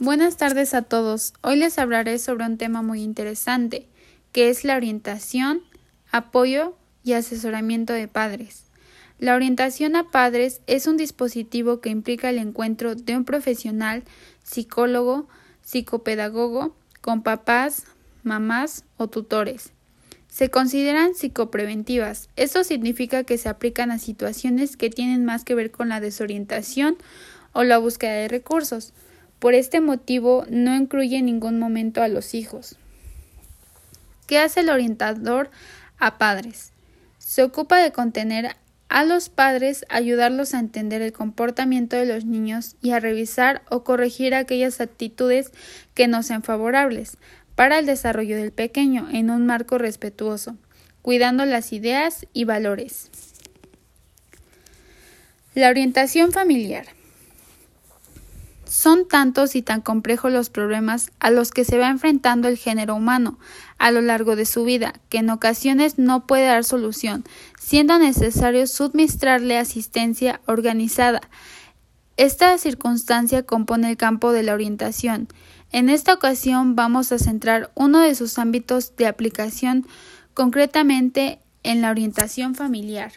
Buenas tardes a todos. Hoy les hablaré sobre un tema muy interesante, que es la orientación, apoyo y asesoramiento de padres. La orientación a padres es un dispositivo que implica el encuentro de un profesional, psicólogo, psicopedagogo, con papás, mamás o tutores. Se consideran psicopreventivas. Esto significa que se aplican a situaciones que tienen más que ver con la desorientación o la búsqueda de recursos. Por este motivo, no incluye en ningún momento a los hijos. ¿Qué hace el orientador a padres? Se ocupa de contener a los padres, ayudarlos a entender el comportamiento de los niños y a revisar o corregir aquellas actitudes que no sean favorables para el desarrollo del pequeño en un marco respetuoso, cuidando las ideas y valores. La orientación familiar. Son tantos y tan complejos los problemas a los que se va enfrentando el género humano a lo largo de su vida, que en ocasiones no puede dar solución, siendo necesario suministrarle asistencia organizada. Esta circunstancia compone el campo de la orientación. En esta ocasión vamos a centrar uno de sus ámbitos de aplicación concretamente en la orientación familiar.